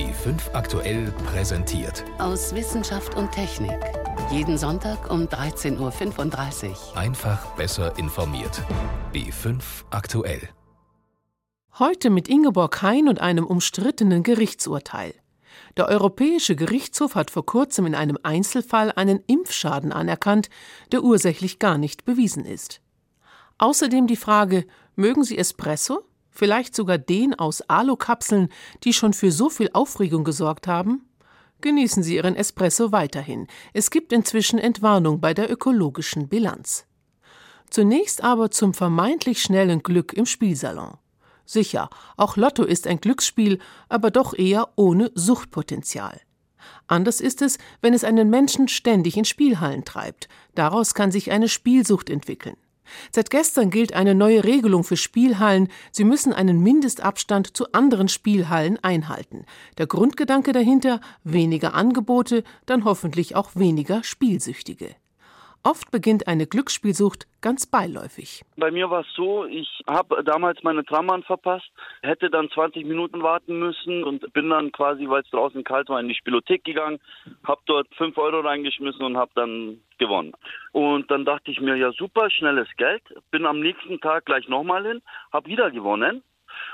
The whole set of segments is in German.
B5 aktuell präsentiert. Aus Wissenschaft und Technik. Jeden Sonntag um 13.35 Uhr. Einfach besser informiert. B5 aktuell. Heute mit Ingeborg Hein und einem umstrittenen Gerichtsurteil. Der Europäische Gerichtshof hat vor kurzem in einem Einzelfall einen Impfschaden anerkannt, der ursächlich gar nicht bewiesen ist. Außerdem die Frage, mögen Sie Espresso? Vielleicht sogar den aus Alukapseln, die schon für so viel Aufregung gesorgt haben? Genießen Sie Ihren Espresso weiterhin. Es gibt inzwischen Entwarnung bei der ökologischen Bilanz. Zunächst aber zum vermeintlich schnellen Glück im Spielsalon. Sicher, auch Lotto ist ein Glücksspiel, aber doch eher ohne Suchtpotenzial. Anders ist es, wenn es einen Menschen ständig in Spielhallen treibt. Daraus kann sich eine Spielsucht entwickeln. Seit gestern gilt eine neue Regelung für Spielhallen. Sie müssen einen Mindestabstand zu anderen Spielhallen einhalten. Der Grundgedanke dahinter weniger Angebote, dann hoffentlich auch weniger Spielsüchtige. Oft beginnt eine Glücksspielsucht ganz beiläufig. Bei mir war es so, ich habe damals meine Trambahn verpasst, hätte dann 20 Minuten warten müssen und bin dann quasi, weil es draußen kalt war, in die Spielothek gegangen, habe dort 5 Euro reingeschmissen und habe dann gewonnen. Und dann dachte ich mir, ja super, schnelles Geld, bin am nächsten Tag gleich nochmal hin, habe wieder gewonnen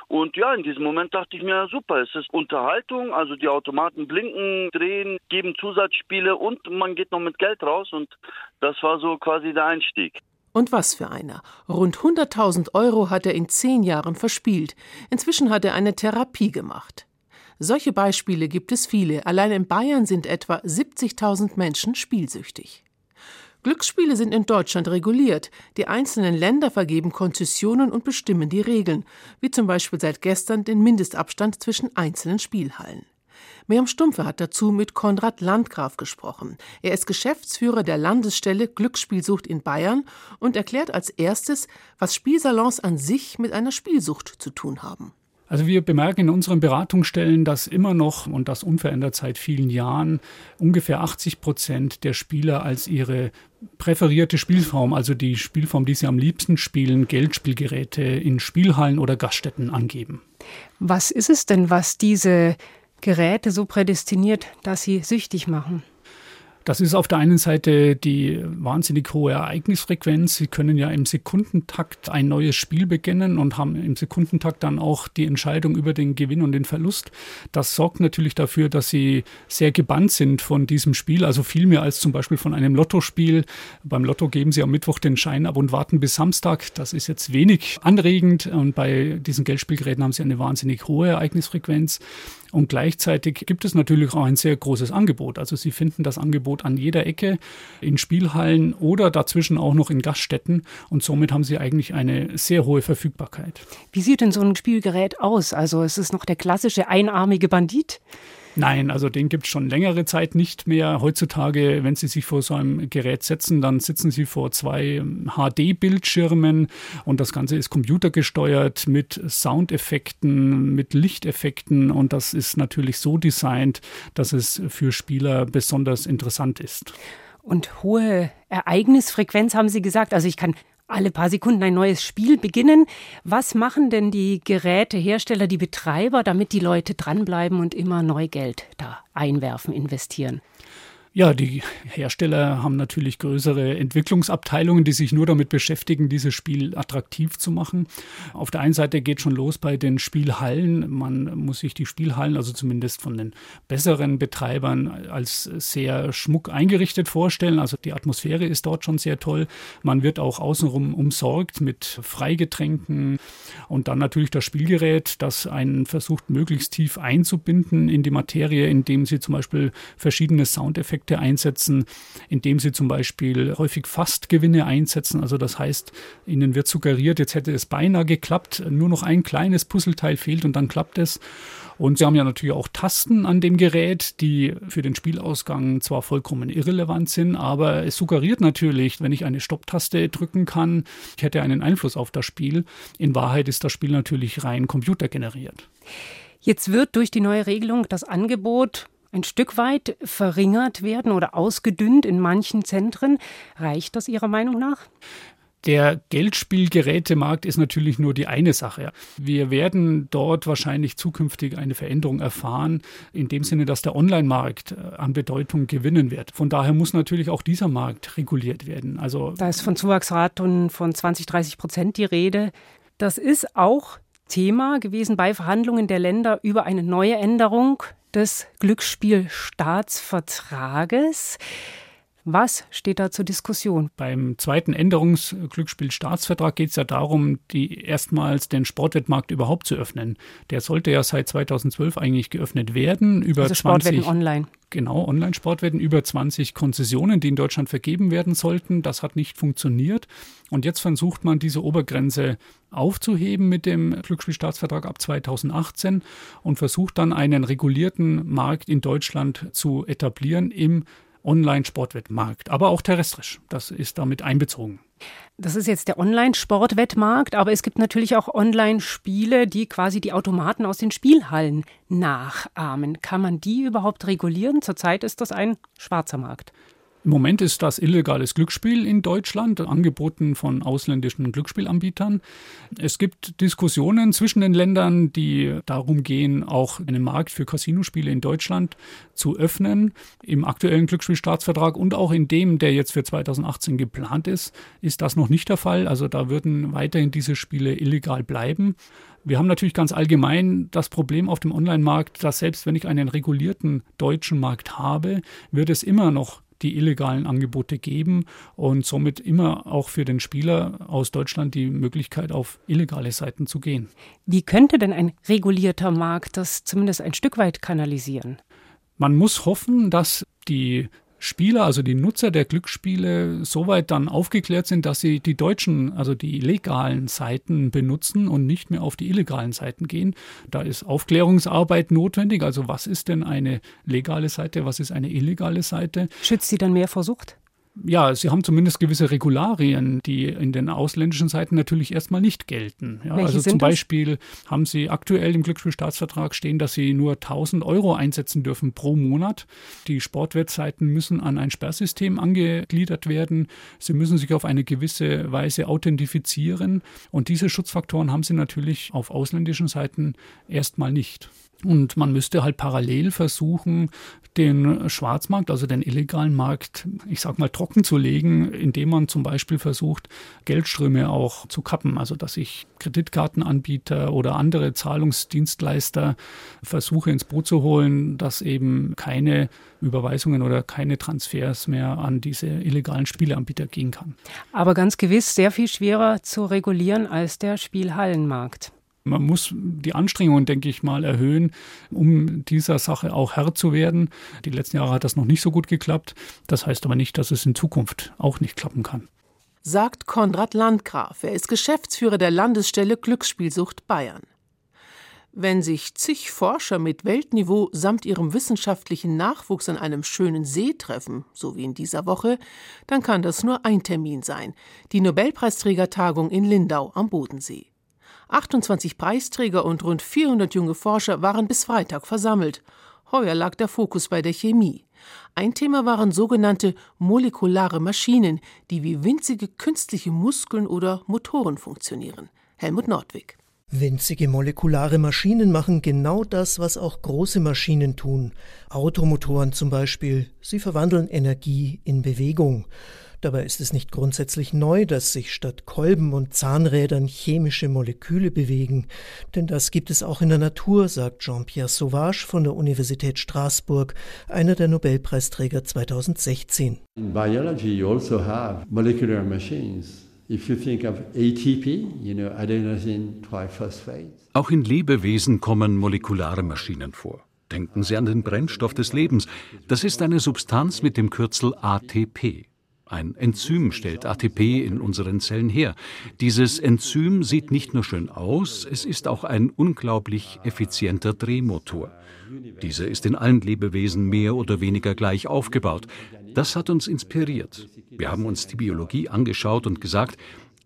und ja, in diesem Moment dachte ich mir, super, es ist Unterhaltung, also die Automaten blinken, drehen, geben Zusatzspiele und man geht noch mit Geld raus und das war so quasi der Einstieg. Und was für einer. Rund 100.000 Euro hat er in zehn Jahren verspielt. Inzwischen hat er eine Therapie gemacht. Solche Beispiele gibt es viele. Allein in Bayern sind etwa 70.000 Menschen spielsüchtig. Glücksspiele sind in Deutschland reguliert. Die einzelnen Länder vergeben Konzessionen und bestimmen die Regeln, wie zum Beispiel seit gestern den Mindestabstand zwischen einzelnen Spielhallen. Miriam Stumpfe hat dazu mit Konrad Landgraf gesprochen. Er ist Geschäftsführer der Landesstelle Glücksspielsucht in Bayern und erklärt als erstes, was Spielsalons an sich mit einer Spielsucht zu tun haben. Also wir bemerken in unseren Beratungsstellen, dass immer noch und das unverändert seit vielen Jahren ungefähr 80 Prozent der Spieler als ihre präferierte Spielform, also die Spielform, die sie am liebsten spielen, Geldspielgeräte in Spielhallen oder Gaststätten angeben. Was ist es denn, was diese Geräte so prädestiniert, dass sie süchtig machen? Das ist auf der einen Seite die wahnsinnig hohe Ereignisfrequenz. Sie können ja im Sekundentakt ein neues Spiel beginnen und haben im Sekundentakt dann auch die Entscheidung über den Gewinn und den Verlust. Das sorgt natürlich dafür, dass sie sehr gebannt sind von diesem Spiel, also viel mehr als zum Beispiel von einem Lottospiel. Beim Lotto geben sie am Mittwoch den Schein ab und warten bis Samstag. Das ist jetzt wenig anregend und bei diesen Geldspielgeräten haben sie eine wahnsinnig hohe Ereignisfrequenz. Und gleichzeitig gibt es natürlich auch ein sehr großes Angebot. Also Sie finden das Angebot an jeder Ecke in Spielhallen oder dazwischen auch noch in Gaststätten. Und somit haben Sie eigentlich eine sehr hohe Verfügbarkeit. Wie sieht denn so ein Spielgerät aus? Also ist es noch der klassische einarmige Bandit? Nein, also den gibt es schon längere Zeit nicht mehr. Heutzutage, wenn Sie sich vor so einem Gerät setzen, dann sitzen Sie vor zwei HD-Bildschirmen und das Ganze ist computergesteuert mit Soundeffekten, mit Lichteffekten und das ist natürlich so designt, dass es für Spieler besonders interessant ist. Und hohe Ereignisfrequenz haben Sie gesagt. Also ich kann alle paar Sekunden ein neues Spiel beginnen. Was machen denn die Gerätehersteller, die Betreiber, damit die Leute dranbleiben und immer neu Geld da einwerfen, investieren? Ja, die Hersteller haben natürlich größere Entwicklungsabteilungen, die sich nur damit beschäftigen, dieses Spiel attraktiv zu machen. Auf der einen Seite geht schon los bei den Spielhallen. Man muss sich die Spielhallen, also zumindest von den besseren Betreibern, als sehr schmuck eingerichtet vorstellen. Also die Atmosphäre ist dort schon sehr toll. Man wird auch außenrum umsorgt mit Freigetränken und dann natürlich das Spielgerät, das einen versucht, möglichst tief einzubinden in die Materie, indem sie zum Beispiel verschiedene Soundeffekte Effekte einsetzen, indem sie zum Beispiel häufig Fastgewinne einsetzen. Also das heißt, ihnen wird suggeriert, jetzt hätte es beinahe geklappt, nur noch ein kleines Puzzleteil fehlt und dann klappt es. Und sie haben ja natürlich auch Tasten an dem Gerät, die für den Spielausgang zwar vollkommen irrelevant sind, aber es suggeriert natürlich, wenn ich eine Stopptaste drücken kann, ich hätte einen Einfluss auf das Spiel. In Wahrheit ist das Spiel natürlich rein computergeneriert. Jetzt wird durch die neue Regelung das Angebot ein Stück weit verringert werden oder ausgedünnt in manchen Zentren. Reicht das Ihrer Meinung nach? Der Geldspielgerätemarkt ist natürlich nur die eine Sache. Wir werden dort wahrscheinlich zukünftig eine Veränderung erfahren, in dem Sinne, dass der Online-Markt äh, an Bedeutung gewinnen wird. Von daher muss natürlich auch dieser Markt reguliert werden. Also da ist von Zuwachsraten von 20, 30 Prozent die Rede. Das ist auch Thema gewesen bei Verhandlungen der Länder über eine neue Änderung des Glücksspielstaatsvertrages. Was steht da zur Diskussion? Beim zweiten Änderungsglücksspielstaatsvertrag geht es ja darum, die erstmals den Sportwettmarkt überhaupt zu öffnen. Der sollte ja seit 2012 eigentlich geöffnet werden. Über also Sportwetten 20, online. Genau, Online-Sportwetten über 20 Konzessionen, die in Deutschland vergeben werden sollten. Das hat nicht funktioniert. Und jetzt versucht man, diese Obergrenze aufzuheben mit dem Glücksspielstaatsvertrag ab 2018 und versucht dann einen regulierten Markt in Deutschland zu etablieren im Online-Sportwettmarkt, aber auch terrestrisch. Das ist damit einbezogen. Das ist jetzt der Online-Sportwettmarkt, aber es gibt natürlich auch Online-Spiele, die quasi die Automaten aus den Spielhallen nachahmen. Kann man die überhaupt regulieren? Zurzeit ist das ein schwarzer Markt. Im Moment ist das illegales Glücksspiel in Deutschland, angeboten von ausländischen Glücksspielanbietern. Es gibt Diskussionen zwischen den Ländern, die darum gehen, auch einen Markt für Casinospiele in Deutschland zu öffnen. Im aktuellen Glücksspielstaatsvertrag und auch in dem, der jetzt für 2018 geplant ist, ist das noch nicht der Fall. Also da würden weiterhin diese Spiele illegal bleiben. Wir haben natürlich ganz allgemein das Problem auf dem Online-Markt, dass selbst wenn ich einen regulierten deutschen Markt habe, wird es immer noch die illegalen Angebote geben und somit immer auch für den Spieler aus Deutschland die Möglichkeit, auf illegale Seiten zu gehen. Wie könnte denn ein regulierter Markt das zumindest ein Stück weit kanalisieren? Man muss hoffen, dass die Spieler, also die Nutzer der Glücksspiele, soweit dann aufgeklärt sind, dass sie die deutschen, also die legalen Seiten benutzen und nicht mehr auf die illegalen Seiten gehen. Da ist Aufklärungsarbeit notwendig. Also was ist denn eine legale Seite, was ist eine illegale Seite? Schützt sie dann mehr vor Sucht? Ja, sie haben zumindest gewisse Regularien, die in den ausländischen Seiten natürlich erstmal nicht gelten. Ja, also zum Beispiel das? haben sie aktuell im Glücksspielstaatsvertrag stehen, dass sie nur 1000 Euro einsetzen dürfen pro Monat. Die Sportwettseiten müssen an ein Sperrsystem angegliedert werden. Sie müssen sich auf eine gewisse Weise authentifizieren. Und diese Schutzfaktoren haben sie natürlich auf ausländischen Seiten erstmal nicht. Und man müsste halt parallel versuchen, den Schwarzmarkt, also den illegalen Markt, ich sag mal, trocken zu legen, indem man zum Beispiel versucht, Geldströme auch zu kappen. Also, dass ich Kreditkartenanbieter oder andere Zahlungsdienstleister versuche ins Boot zu holen, dass eben keine Überweisungen oder keine Transfers mehr an diese illegalen Spieleanbieter gehen kann. Aber ganz gewiss sehr viel schwerer zu regulieren als der Spielhallenmarkt. Man muss die Anstrengungen, denke ich mal, erhöhen, um dieser Sache auch Herr zu werden. Die letzten Jahre hat das noch nicht so gut geklappt. Das heißt aber nicht, dass es in Zukunft auch nicht klappen kann. Sagt Konrad Landgraf. Er ist Geschäftsführer der Landesstelle Glücksspielsucht Bayern. Wenn sich zig Forscher mit Weltniveau samt ihrem wissenschaftlichen Nachwuchs an einem schönen See treffen, so wie in dieser Woche, dann kann das nur ein Termin sein, die Nobelpreisträgertagung in Lindau am Bodensee. 28 Preisträger und rund 400 junge Forscher waren bis Freitag versammelt. Heuer lag der Fokus bei der Chemie. Ein Thema waren sogenannte molekulare Maschinen, die wie winzige künstliche Muskeln oder Motoren funktionieren. Helmut Nordwig. Winzige molekulare Maschinen machen genau das, was auch große Maschinen tun. Automotoren zum Beispiel. Sie verwandeln Energie in Bewegung. Dabei ist es nicht grundsätzlich neu, dass sich statt Kolben und Zahnrädern chemische Moleküle bewegen, denn das gibt es auch in der Natur, sagt Jean-Pierre Sauvage von der Universität Straßburg, einer der Nobelpreisträger 2016. In biology you also have molecular machines. Auch in Lebewesen kommen molekulare Maschinen vor. Denken Sie an den Brennstoff des Lebens. Das ist eine Substanz mit dem Kürzel ATP. Ein Enzym stellt ATP in unseren Zellen her. Dieses Enzym sieht nicht nur schön aus, es ist auch ein unglaublich effizienter Drehmotor. Dieser ist in allen Lebewesen mehr oder weniger gleich aufgebaut. Das hat uns inspiriert. Wir haben uns die Biologie angeschaut und gesagt,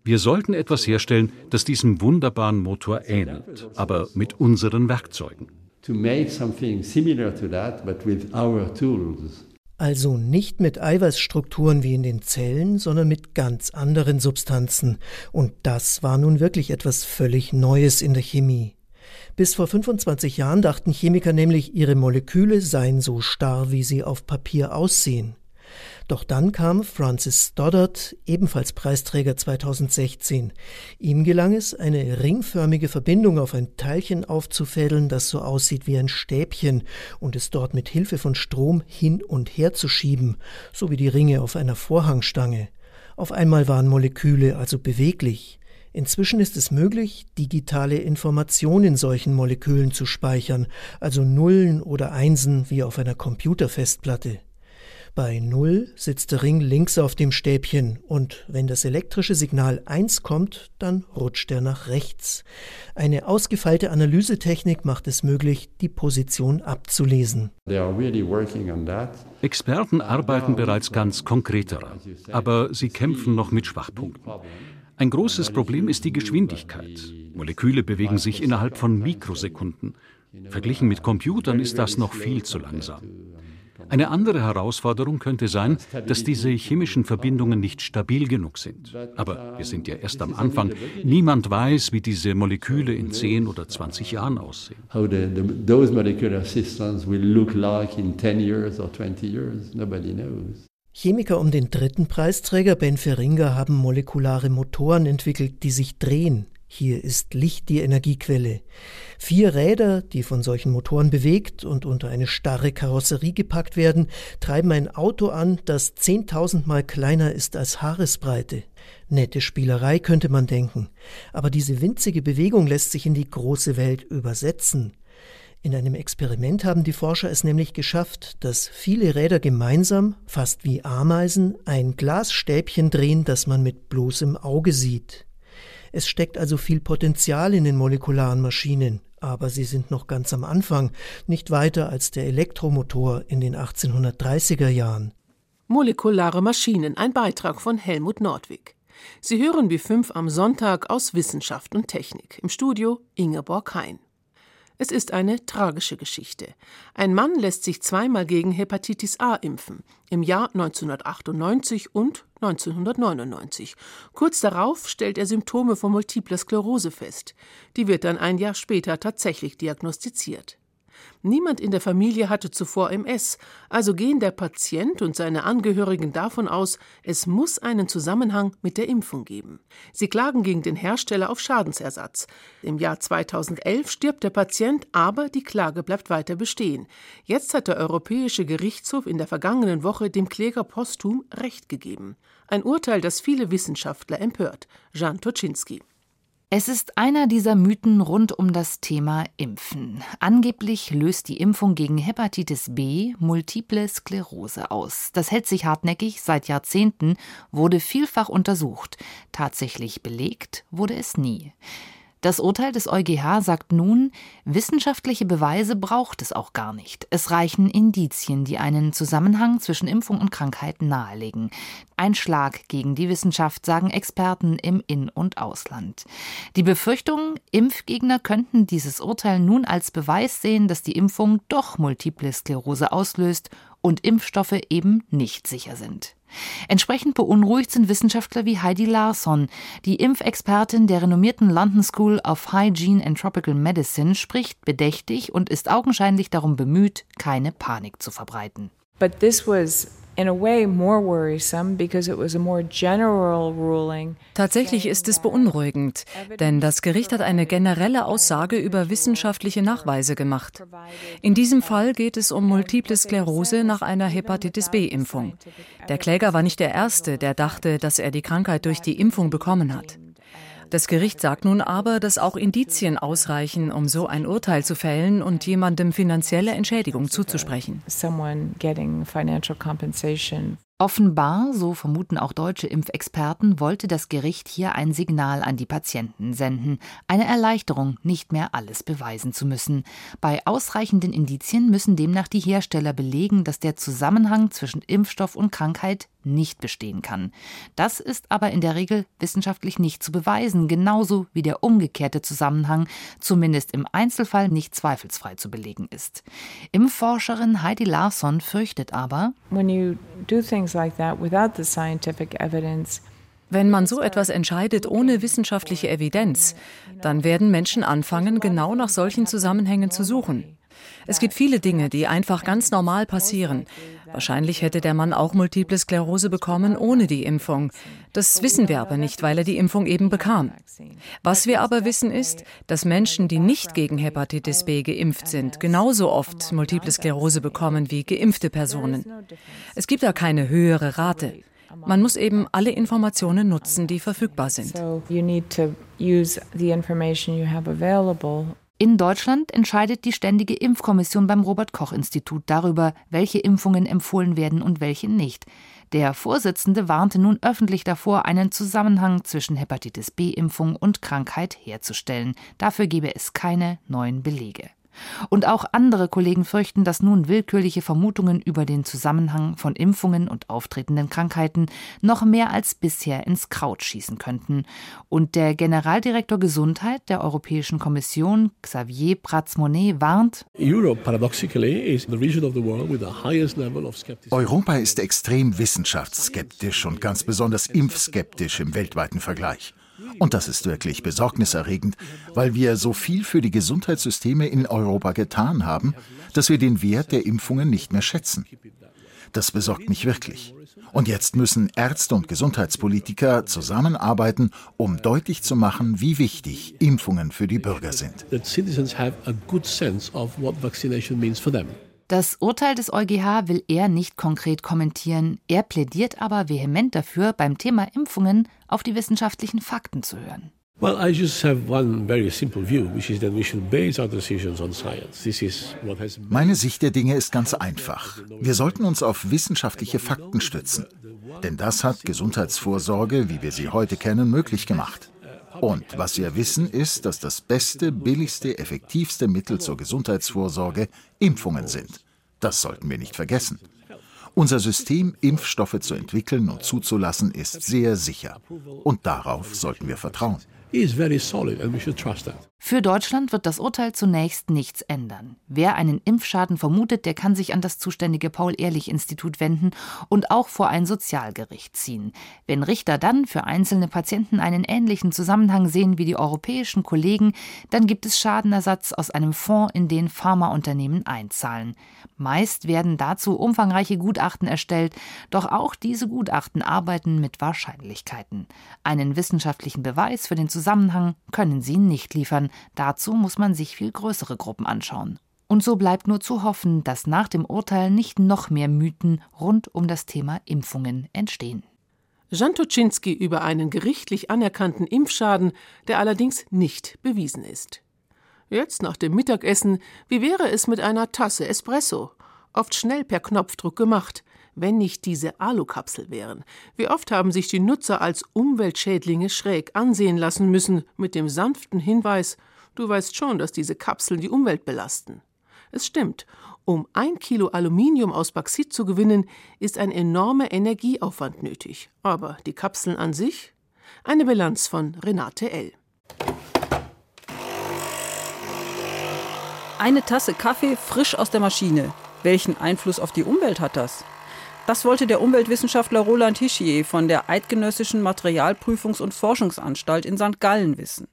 wir sollten etwas herstellen, das diesem wunderbaren Motor ähnelt, aber mit unseren Werkzeugen. To make something similar to that, but with our tools. Also nicht mit Eiweißstrukturen wie in den Zellen, sondern mit ganz anderen Substanzen. Und das war nun wirklich etwas völlig Neues in der Chemie. Bis vor 25 Jahren dachten Chemiker nämlich, ihre Moleküle seien so starr, wie sie auf Papier aussehen. Doch dann kam Francis Stoddard, ebenfalls Preisträger 2016. Ihm gelang es, eine ringförmige Verbindung auf ein Teilchen aufzufädeln, das so aussieht wie ein Stäbchen und es dort mit Hilfe von Strom hin und her zu schieben, so wie die Ringe auf einer Vorhangstange. Auf einmal waren Moleküle also beweglich. Inzwischen ist es möglich, digitale Informationen in solchen Molekülen zu speichern, also Nullen oder Einsen wie auf einer Computerfestplatte. Bei Null sitzt der Ring links auf dem Stäbchen und wenn das elektrische Signal 1 kommt, dann rutscht er nach rechts. Eine ausgefeilte Analysetechnik macht es möglich, die Position abzulesen. Experten arbeiten bereits ganz konkret daran, aber sie kämpfen noch mit Schwachpunkten. Ein großes Problem ist die Geschwindigkeit. Moleküle bewegen sich innerhalb von Mikrosekunden. Verglichen mit Computern ist das noch viel zu langsam. Eine andere Herausforderung könnte sein, dass diese chemischen Verbindungen nicht stabil genug sind. Aber wir sind ja erst am Anfang. Niemand weiß, wie diese Moleküle in 10 oder 20 Jahren aussehen. Chemiker um den dritten Preisträger Ben Feringa haben molekulare Motoren entwickelt, die sich drehen. Hier ist Licht die Energiequelle. Vier Räder, die von solchen Motoren bewegt und unter eine starre Karosserie gepackt werden, treiben ein Auto an, das zehntausendmal kleiner ist als Haaresbreite. Nette Spielerei könnte man denken, aber diese winzige Bewegung lässt sich in die große Welt übersetzen. In einem Experiment haben die Forscher es nämlich geschafft, dass viele Räder gemeinsam, fast wie Ameisen, ein Glasstäbchen drehen, das man mit bloßem Auge sieht. Es steckt also viel Potenzial in den molekularen Maschinen, aber sie sind noch ganz am Anfang, nicht weiter als der Elektromotor in den 1830er Jahren. Molekulare Maschinen, ein Beitrag von Helmut Nordwig. Sie hören wie fünf am Sonntag aus Wissenschaft und Technik. Im Studio Ingeborg Hein. Es ist eine tragische Geschichte. Ein Mann lässt sich zweimal gegen Hepatitis A impfen, im Jahr 1998 und 1999. Kurz darauf stellt er Symptome von Multipler Sklerose fest. Die wird dann ein Jahr später tatsächlich diagnostiziert. Niemand in der Familie hatte zuvor MS, also gehen der Patient und seine Angehörigen davon aus, es muss einen Zusammenhang mit der Impfung geben. Sie klagen gegen den Hersteller auf Schadensersatz. Im Jahr 2011 stirbt der Patient, aber die Klage bleibt weiter bestehen. Jetzt hat der Europäische Gerichtshof in der vergangenen Woche dem Kläger posthum Recht gegeben. Ein Urteil, das viele Wissenschaftler empört. Jan Toczynski. Es ist einer dieser Mythen rund um das Thema Impfen. Angeblich löst die Impfung gegen Hepatitis B multiple Sklerose aus. Das hält sich hartnäckig seit Jahrzehnten, wurde vielfach untersucht. Tatsächlich belegt wurde es nie. Das Urteil des EuGH sagt nun, wissenschaftliche Beweise braucht es auch gar nicht. Es reichen Indizien, die einen Zusammenhang zwischen Impfung und Krankheit nahelegen. Ein Schlag gegen die Wissenschaft, sagen Experten im In- und Ausland. Die Befürchtung, Impfgegner könnten dieses Urteil nun als Beweis sehen, dass die Impfung doch multiple Sklerose auslöst und Impfstoffe eben nicht sicher sind. Entsprechend beunruhigt sind Wissenschaftler wie Heidi Larsson. Die Impfexpertin der renommierten London School of Hygiene and Tropical Medicine spricht bedächtig und ist augenscheinlich darum bemüht, keine Panik zu verbreiten. But this was Tatsächlich ist es beunruhigend, denn das Gericht hat eine generelle Aussage über wissenschaftliche Nachweise gemacht. In diesem Fall geht es um multiple Sklerose nach einer Hepatitis B-Impfung. Der Kläger war nicht der Erste, der dachte, dass er die Krankheit durch die Impfung bekommen hat. Das Gericht sagt nun aber, dass auch Indizien ausreichen, um so ein Urteil zu fällen und jemandem finanzielle Entschädigung zuzusprechen. Offenbar, so vermuten auch deutsche Impfexperten, wollte das Gericht hier ein Signal an die Patienten senden. Eine Erleichterung, nicht mehr alles beweisen zu müssen. Bei ausreichenden Indizien müssen demnach die Hersteller belegen, dass der Zusammenhang zwischen Impfstoff und Krankheit nicht bestehen kann. Das ist aber in der Regel wissenschaftlich nicht zu beweisen, genauso wie der umgekehrte Zusammenhang zumindest im Einzelfall nicht zweifelsfrei zu belegen ist. Impfforscherin Heidi Larsson fürchtet aber, When you do things like that without the scientific evidence, wenn man so etwas entscheidet ohne wissenschaftliche Evidenz, dann werden Menschen anfangen, genau nach solchen Zusammenhängen zu suchen. Es gibt viele Dinge, die einfach ganz normal passieren. Wahrscheinlich hätte der Mann auch multiple Sklerose bekommen ohne die Impfung. Das wissen wir aber nicht, weil er die Impfung eben bekam. Was wir aber wissen ist, dass Menschen, die nicht gegen Hepatitis B geimpft sind, genauso oft multiple Sklerose bekommen wie geimpfte Personen. Es gibt da keine höhere Rate. Man muss eben alle Informationen nutzen, die verfügbar sind. In Deutschland entscheidet die Ständige Impfkommission beim Robert Koch Institut darüber, welche Impfungen empfohlen werden und welche nicht. Der Vorsitzende warnte nun öffentlich davor, einen Zusammenhang zwischen Hepatitis B-Impfung und Krankheit herzustellen. Dafür gebe es keine neuen Belege. Und auch andere Kollegen fürchten, dass nun willkürliche Vermutungen über den Zusammenhang von Impfungen und auftretenden Krankheiten noch mehr als bisher ins Kraut schießen könnten. Und der Generaldirektor Gesundheit der Europäischen Kommission, Xavier Prats-Monet, warnt, Europa ist extrem wissenschaftsskeptisch und ganz besonders impfskeptisch im weltweiten Vergleich. Und das ist wirklich besorgniserregend, weil wir so viel für die Gesundheitssysteme in Europa getan haben, dass wir den Wert der Impfungen nicht mehr schätzen. Das besorgt mich wirklich. Und jetzt müssen Ärzte und Gesundheitspolitiker zusammenarbeiten, um deutlich zu machen, wie wichtig Impfungen für die Bürger sind. Das Urteil des EuGH will er nicht konkret kommentieren. Er plädiert aber vehement dafür, beim Thema Impfungen auf die wissenschaftlichen Fakten zu hören. Meine Sicht der Dinge ist ganz einfach. Wir sollten uns auf wissenschaftliche Fakten stützen. Denn das hat Gesundheitsvorsorge, wie wir sie heute kennen, möglich gemacht. Und was wir wissen, ist, dass das beste, billigste, effektivste Mittel zur Gesundheitsvorsorge Impfungen sind. Das sollten wir nicht vergessen. Unser System, Impfstoffe zu entwickeln und zuzulassen, ist sehr sicher. Und darauf sollten wir vertrauen. Für Deutschland wird das Urteil zunächst nichts ändern. Wer einen Impfschaden vermutet, der kann sich an das zuständige Paul-Ehrlich-Institut wenden und auch vor ein Sozialgericht ziehen. Wenn Richter dann für einzelne Patienten einen ähnlichen Zusammenhang sehen wie die europäischen Kollegen, dann gibt es Schadenersatz aus einem Fonds, in den Pharmaunternehmen einzahlen. Meist werden dazu umfangreiche Gutachten erstellt, doch auch diese Gutachten arbeiten mit Wahrscheinlichkeiten. Einen wissenschaftlichen Beweis für den Zusammenhang können sie nicht liefern, dazu muss man sich viel größere Gruppen anschauen. Und so bleibt nur zu hoffen, dass nach dem Urteil nicht noch mehr Mythen rund um das Thema Impfungen entstehen. Jan Toczynski über einen gerichtlich anerkannten Impfschaden, der allerdings nicht bewiesen ist. Jetzt nach dem Mittagessen, wie wäre es mit einer Tasse Espresso? Oft schnell per Knopfdruck gemacht, wenn nicht diese Alukapsel wären. Wie oft haben sich die Nutzer als Umweltschädlinge schräg ansehen lassen müssen, mit dem sanften Hinweis, du weißt schon, dass diese Kapseln die Umwelt belasten. Es stimmt, um ein Kilo Aluminium aus Bauxit zu gewinnen, ist ein enormer Energieaufwand nötig. Aber die Kapseln an sich? Eine Bilanz von Renate L. Eine Tasse Kaffee frisch aus der Maschine. Welchen Einfluss auf die Umwelt hat das? Das wollte der Umweltwissenschaftler Roland Hischier von der Eidgenössischen Materialprüfungs- und Forschungsanstalt in St. Gallen wissen.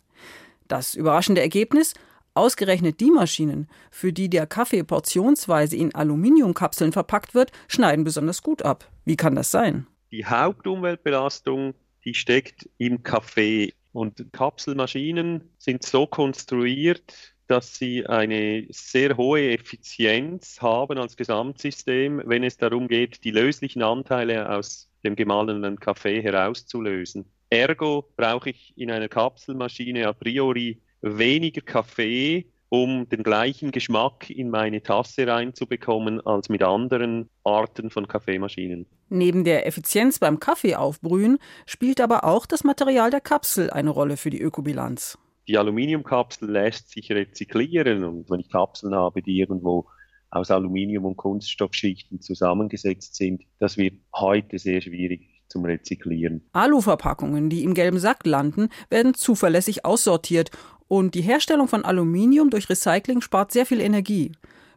Das überraschende Ergebnis? Ausgerechnet die Maschinen, für die der Kaffee portionsweise in Aluminiumkapseln verpackt wird, schneiden besonders gut ab. Wie kann das sein? Die Hauptumweltbelastung, die steckt im Kaffee. Und Kapselmaschinen sind so konstruiert, dass sie eine sehr hohe Effizienz haben als Gesamtsystem, wenn es darum geht, die löslichen Anteile aus dem gemahlenen Kaffee herauszulösen. Ergo brauche ich in einer Kapselmaschine a priori weniger Kaffee, um den gleichen Geschmack in meine Tasse reinzubekommen als mit anderen Arten von Kaffeemaschinen. Neben der Effizienz beim Kaffeeaufbrühen spielt aber auch das Material der Kapsel eine Rolle für die Ökobilanz die Aluminiumkapsel lässt sich rezyklieren und wenn ich Kapseln habe, die irgendwo aus Aluminium und Kunststoffschichten zusammengesetzt sind. Das wird heute sehr schwierig zum Rezyklieren. Aluverpackungen, die im gelben Sack landen, werden zuverlässig aussortiert und die Herstellung von Aluminium durch Recycling spart sehr viel Energie.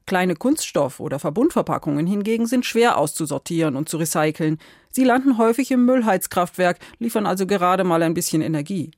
Kleine Kunststoff- oder Verbundverpackungen hingegen sind schwer auszusortieren und zu recyceln. Sie landen häufig im Müllheizkraftwerk, liefern also gerade mal ein bisschen Energie.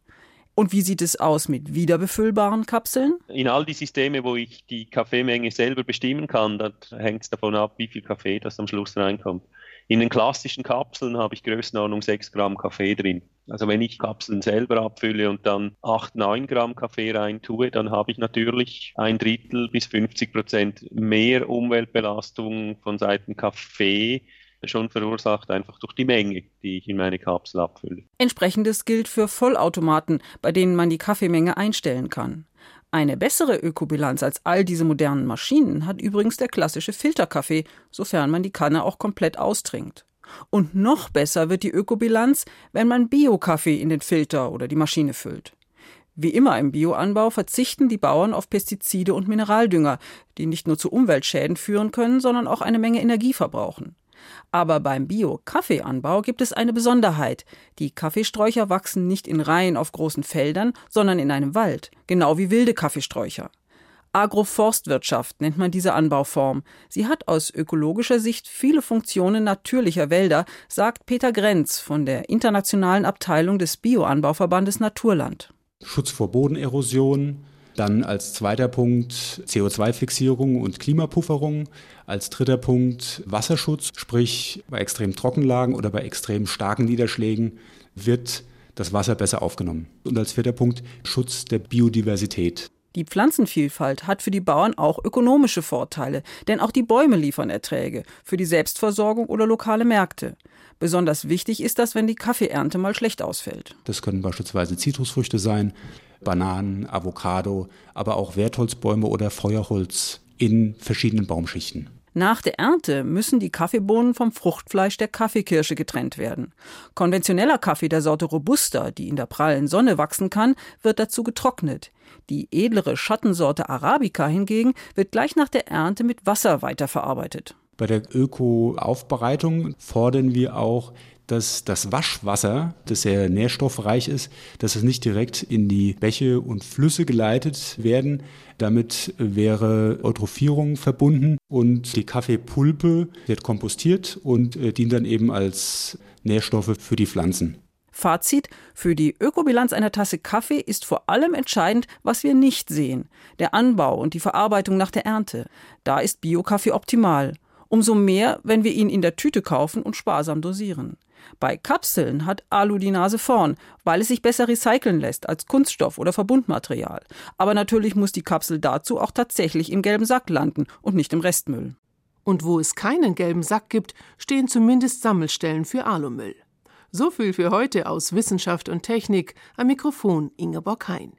Und wie sieht es aus mit wiederbefüllbaren Kapseln? In all die Systeme, wo ich die Kaffeemenge selber bestimmen kann, da hängt es davon ab, wie viel Kaffee das am Schluss reinkommt. In den klassischen Kapseln habe ich Größenordnung 6 Gramm Kaffee drin. Also wenn ich Kapseln selber abfülle und dann 8, 9 Gramm Kaffee rein tue, dann habe ich natürlich ein Drittel bis 50 Prozent mehr Umweltbelastung von Seiten Kaffee schon verursacht, einfach durch die Menge, die ich in meine Kapsel abfülle. Entsprechendes gilt für Vollautomaten, bei denen man die Kaffeemenge einstellen kann. Eine bessere Ökobilanz als all diese modernen Maschinen hat übrigens der klassische Filterkaffee, sofern man die Kanne auch komplett austrinkt. Und noch besser wird die Ökobilanz, wenn man Bio-Kaffee in den Filter oder die Maschine füllt. Wie immer im Bioanbau verzichten die Bauern auf Pestizide und Mineraldünger, die nicht nur zu Umweltschäden führen können, sondern auch eine Menge Energie verbrauchen. Aber beim Bio-Kaffeeanbau gibt es eine Besonderheit. Die Kaffeesträucher wachsen nicht in Reihen auf großen Feldern, sondern in einem Wald, genau wie wilde Kaffeesträucher. Agroforstwirtschaft nennt man diese Anbauform. Sie hat aus ökologischer Sicht viele Funktionen natürlicher Wälder, sagt Peter Grenz von der internationalen Abteilung des Bioanbauverbandes Naturland. Schutz vor Bodenerosion, dann als zweiter Punkt CO2-Fixierung und Klimapufferung. Als dritter Punkt Wasserschutz, sprich bei extrem Trockenlagen oder bei extrem starken Niederschlägen wird das Wasser besser aufgenommen. Und als vierter Punkt Schutz der Biodiversität. Die Pflanzenvielfalt hat für die Bauern auch ökonomische Vorteile, denn auch die Bäume liefern Erträge für die Selbstversorgung oder lokale Märkte. Besonders wichtig ist das, wenn die Kaffeeernte mal schlecht ausfällt. Das können beispielsweise Zitrusfrüchte sein, Bananen, Avocado, aber auch Wertholzbäume oder Feuerholz in verschiedenen Baumschichten. Nach der Ernte müssen die Kaffeebohnen vom Fruchtfleisch der Kaffeekirsche getrennt werden. Konventioneller Kaffee der Sorte Robusta, die in der prallen Sonne wachsen kann, wird dazu getrocknet. Die edlere Schattensorte Arabica hingegen wird gleich nach der Ernte mit Wasser weiterverarbeitet. Bei der Öko-Aufbereitung fordern wir auch dass das Waschwasser, das sehr nährstoffreich ist, dass es nicht direkt in die Bäche und Flüsse geleitet werden. Damit wäre Eutrophierung verbunden und die Kaffeepulpe wird kompostiert und äh, dient dann eben als Nährstoffe für die Pflanzen. Fazit: Für die Ökobilanz einer Tasse Kaffee ist vor allem entscheidend, was wir nicht sehen: der Anbau und die Verarbeitung nach der Ernte. Da ist Bio-Kaffee optimal. Umso mehr, wenn wir ihn in der Tüte kaufen und sparsam dosieren. Bei Kapseln hat Alu die Nase vorn, weil es sich besser recyceln lässt als Kunststoff oder Verbundmaterial. Aber natürlich muss die Kapsel dazu auch tatsächlich im gelben Sack landen und nicht im Restmüll. Und wo es keinen gelben Sack gibt, stehen zumindest Sammelstellen für Alumüll. So viel für heute aus Wissenschaft und Technik. Am Mikrofon Ingeborg Hein.